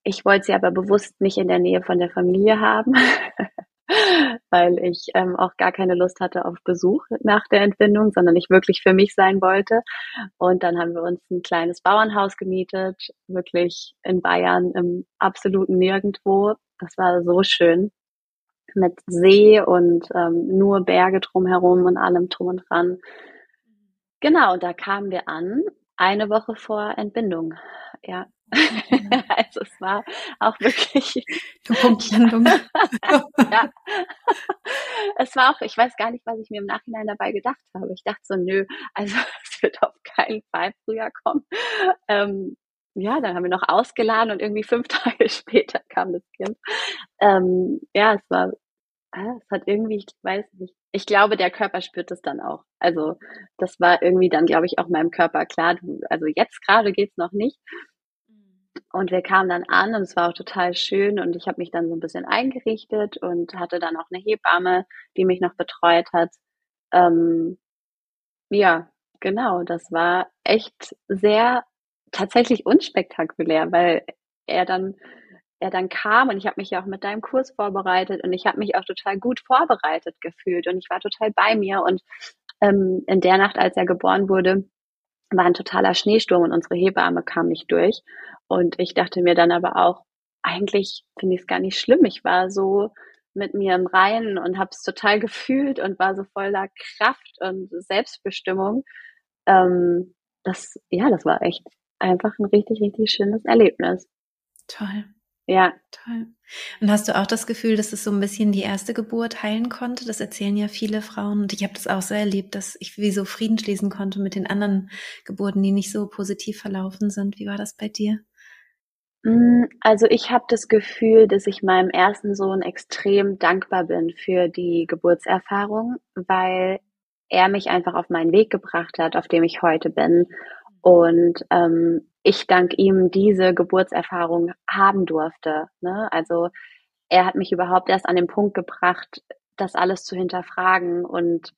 S2: Ich wollte sie aber bewusst nicht in der Nähe von der Familie haben. *laughs* *laughs* weil ich ähm, auch gar keine Lust hatte auf Besuch nach der Entbindung, sondern ich wirklich für mich sein wollte. Und dann haben wir uns ein kleines Bauernhaus gemietet, wirklich in Bayern im absoluten Nirgendwo. Das war so schön mit See und ähm, nur Berge drumherum und allem drum und dran. Genau, da kamen wir an, eine Woche vor Entbindung. Ja, *laughs* also es war auch wirklich *laughs*
S1: Punktlandung. *laughs*
S2: ja. Es war auch, ich weiß gar nicht, was ich mir im Nachhinein dabei gedacht habe. Ich dachte so, nö, also es wird auf keinen Fall früher kommen. Ähm, ja, dann haben wir noch ausgeladen und irgendwie fünf Tage später kam das Kind. Ähm, ja, es war, ah, es hat irgendwie, ich weiß nicht, ich glaube, der Körper spürt es dann auch. Also das war irgendwie dann, glaube ich, auch meinem Körper klar. Du, also jetzt gerade geht's noch nicht. Und wir kamen dann an und es war auch total schön und ich habe mich dann so ein bisschen eingerichtet und hatte dann auch eine Hebamme, die mich noch betreut hat. Ähm, ja, genau, das war echt sehr tatsächlich unspektakulär, weil er dann er dann kam und ich habe mich ja auch mit deinem Kurs vorbereitet und ich habe mich auch total gut vorbereitet gefühlt und ich war total bei mir und ähm, in der Nacht, als er geboren wurde, war ein totaler Schneesturm und unsere Hebamme kam nicht durch. Und ich dachte mir dann aber auch, eigentlich finde ich es gar nicht schlimm. Ich war so mit mir im Reinen und habe es total *laughs* gefühlt und war so voller Kraft und Selbstbestimmung. Ähm, das, ja, das war echt einfach ein richtig, richtig schönes Erlebnis.
S1: Toll.
S2: Ja.
S1: Toll. Und hast du auch das Gefühl, dass es so ein bisschen die erste Geburt heilen konnte? Das erzählen ja viele Frauen. Und ich habe das auch so erlebt, dass ich wie so Frieden schließen konnte mit den anderen Geburten, die nicht so positiv verlaufen sind. Wie war das bei dir?
S2: Mm, also ich habe das Gefühl, dass ich meinem ersten Sohn extrem dankbar bin für die Geburtserfahrung, weil er mich einfach auf meinen Weg gebracht hat, auf dem ich heute bin. Und ähm, ich dank ihm diese Geburtserfahrung haben durfte. Ne? Also er hat mich überhaupt erst an den Punkt gebracht, das alles zu hinterfragen und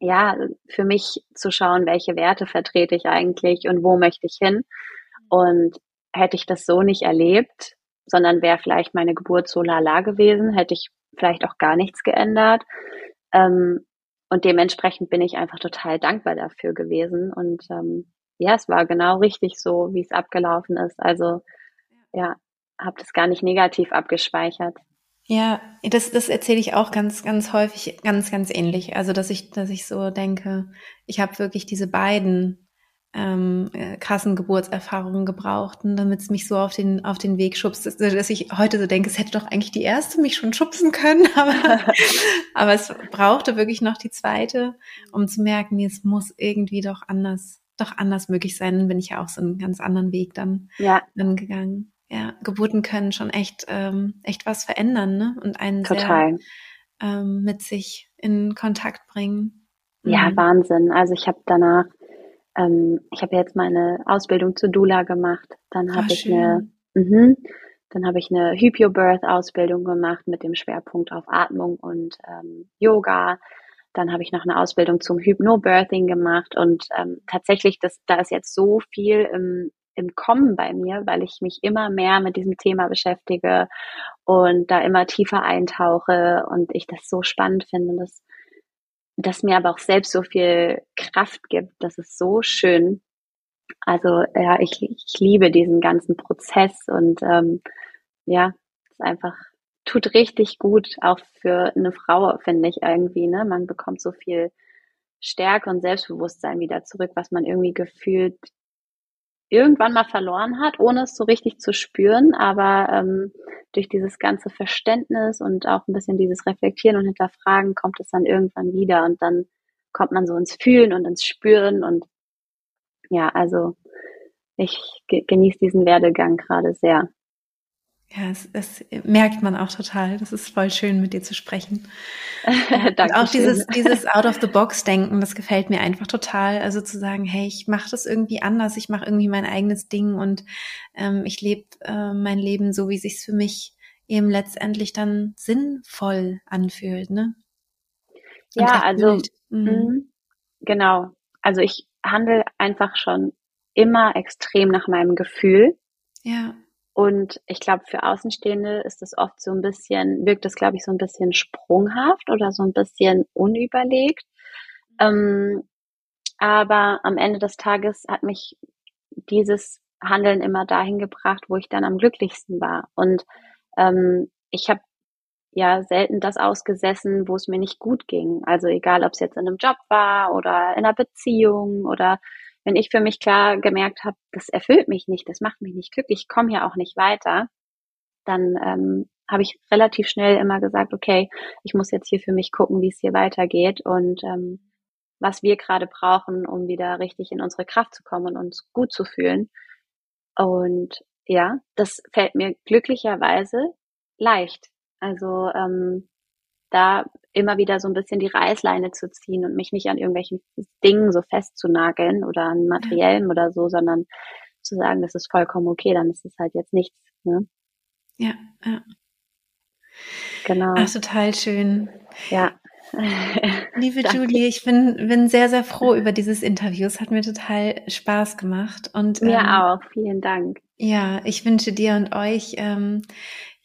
S2: ja, für mich zu schauen, welche Werte vertrete ich eigentlich und wo möchte ich hin. Und hätte ich das so nicht erlebt, sondern wäre vielleicht meine Geburt so lala gewesen, hätte ich vielleicht auch gar nichts geändert. Ähm, und dementsprechend bin ich einfach total dankbar dafür gewesen. Und ähm, ja, es war genau richtig so, wie es abgelaufen ist. Also ja, habe das gar nicht negativ abgespeichert.
S1: Ja, das, das erzähle ich auch ganz, ganz häufig, ganz, ganz ähnlich. Also, dass ich, dass ich so denke, ich habe wirklich diese beiden ähm, äh, krassen Geburtserfahrungen gebraucht, damit es mich so auf den, auf den Weg schubst, dass, dass, ich heute so denke, es hätte doch eigentlich die erste mich schon schubsen können, *laughs* aber, aber es brauchte wirklich noch die zweite, um zu merken, es muss irgendwie doch anders, doch anders möglich sein. Dann bin ich ja auch so einen ganz anderen Weg dann, ja. dann gegangen ja, Geburten können schon echt, ähm, echt was verändern, ne? Und einen Total. sehr ähm, mit sich in Kontakt bringen.
S2: Mhm. Ja, Wahnsinn. Also ich habe danach, ähm, ich habe jetzt meine Ausbildung zur Dula gemacht. Dann habe ich schön. eine, mh, dann habe ich eine Hypnobirth-Ausbildung gemacht mit dem Schwerpunkt auf Atmung und ähm, Yoga. Dann habe ich noch eine Ausbildung zum Hypnobirthing gemacht und ähm, tatsächlich, das, da ist jetzt so viel im, im Kommen bei mir, weil ich mich immer mehr mit diesem Thema beschäftige und da immer tiefer eintauche und ich das so spannend finde, dass, dass mir aber auch selbst so viel Kraft gibt. Das ist so schön. Also ja, ich, ich liebe diesen ganzen Prozess und ähm, ja, es einfach tut richtig gut, auch für eine Frau, finde ich irgendwie. Ne? Man bekommt so viel Stärke und Selbstbewusstsein wieder zurück, was man irgendwie gefühlt irgendwann mal verloren hat, ohne es so richtig zu spüren, aber ähm, durch dieses ganze Verständnis und auch ein bisschen dieses Reflektieren und Hinterfragen kommt es dann irgendwann wieder und dann kommt man so ins Fühlen und ins Spüren und ja, also ich genieße diesen Werdegang gerade sehr.
S1: Ja, es, es, merkt man auch total. Das ist voll schön, mit dir zu sprechen. *laughs* Danke auch dieses, dieses *laughs* Out-of-the-Box-Denken, das gefällt mir einfach total. Also zu sagen, hey, ich mache das irgendwie anders, ich mache irgendwie mein eigenes Ding und ähm, ich lebe äh, mein Leben so, wie sich's für mich eben letztendlich dann sinnvoll anfühlt, ne?
S2: Und ja, also mhm. mhm. genau. Also ich handle einfach schon immer extrem nach meinem Gefühl.
S1: Ja.
S2: Und ich glaube, für Außenstehende ist es oft so ein bisschen, wirkt es, glaube ich, so ein bisschen sprunghaft oder so ein bisschen unüberlegt. Ähm, aber am Ende des Tages hat mich dieses Handeln immer dahin gebracht, wo ich dann am glücklichsten war. Und ähm, ich habe ja selten das ausgesessen, wo es mir nicht gut ging. Also egal, ob es jetzt in einem Job war oder in einer Beziehung oder wenn ich für mich klar gemerkt habe, das erfüllt mich nicht, das macht mich nicht glücklich, ich komme hier auch nicht weiter, dann ähm, habe ich relativ schnell immer gesagt, okay, ich muss jetzt hier für mich gucken, wie es hier weitergeht und ähm, was wir gerade brauchen, um wieder richtig in unsere Kraft zu kommen und uns gut zu fühlen. Und ja, das fällt mir glücklicherweise leicht. Also ähm, da immer wieder so ein bisschen die Reißleine zu ziehen und mich nicht an irgendwelchen Dingen so festzunageln oder an materiellem oder so, sondern zu sagen, das ist vollkommen okay, dann ist es halt jetzt nichts. Ne?
S1: Ja, ja.
S2: Genau.
S1: Ach, total schön.
S2: Ja. *laughs*
S1: Liebe Julie, ich bin, bin sehr, sehr froh über dieses Interview. Es hat mir total Spaß gemacht. Und,
S2: mir ähm, auch. Vielen Dank.
S1: Ja, ich wünsche dir und euch ähm,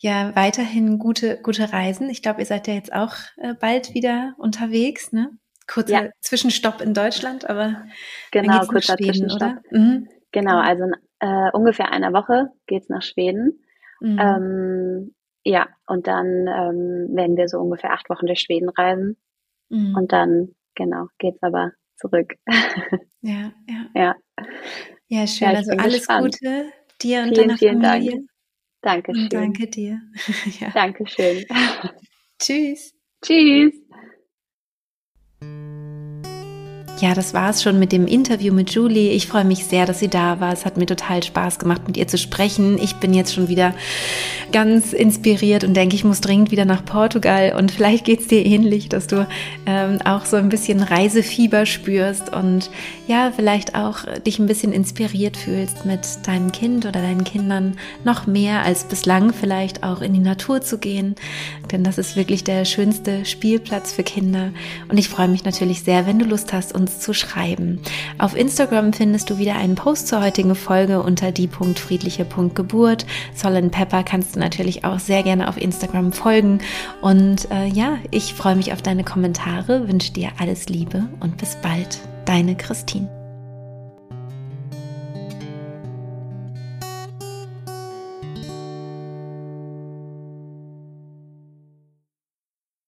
S1: ja weiterhin gute, gute Reisen. Ich glaube, ihr seid ja jetzt auch äh, bald wieder unterwegs, ne? Kurzer ja. Zwischenstopp in Deutschland, aber
S2: genau, kurzer Schweden, Zwischenstopp. Mhm. Genau, also in äh, ungefähr einer Woche geht's nach Schweden. Mhm. Ähm, ja, und dann ähm, werden wir so ungefähr acht Wochen durch Schweden reisen. Mhm. Und dann, genau, geht's aber zurück.
S1: Ja, ja. *laughs*
S2: Ja,
S1: ja schön. Ja, also alles gespannt. Gute dir und
S2: vielen,
S1: deiner
S2: vielen
S1: Familie.
S2: Dank. Dankeschön.
S1: Danke dir. *laughs*
S2: ja. Dankeschön.
S1: Tschüss.
S2: Tschüss.
S1: Ja, das war es schon mit dem Interview mit Julie. Ich freue mich sehr, dass sie da war. Es hat mir total Spaß gemacht, mit ihr zu sprechen. Ich bin jetzt schon wieder ganz inspiriert und denke, ich muss dringend wieder nach Portugal. Und vielleicht geht es dir ähnlich, dass du ähm, auch so ein bisschen Reisefieber spürst und ja, vielleicht auch dich ein bisschen inspiriert fühlst, mit deinem Kind oder deinen Kindern noch mehr als bislang vielleicht auch in die Natur zu gehen. Denn das ist wirklich der schönste Spielplatz für Kinder. Und ich freue mich natürlich sehr, wenn du Lust hast, uns zu schreiben. Auf Instagram findest du wieder einen Post zur heutigen Folge unter die.friedliche.geburt. Sollen Pepper kannst du natürlich auch sehr gerne auf Instagram folgen. Und äh, ja, ich freue mich auf deine Kommentare, wünsche dir alles Liebe und bis bald. Deine Christine.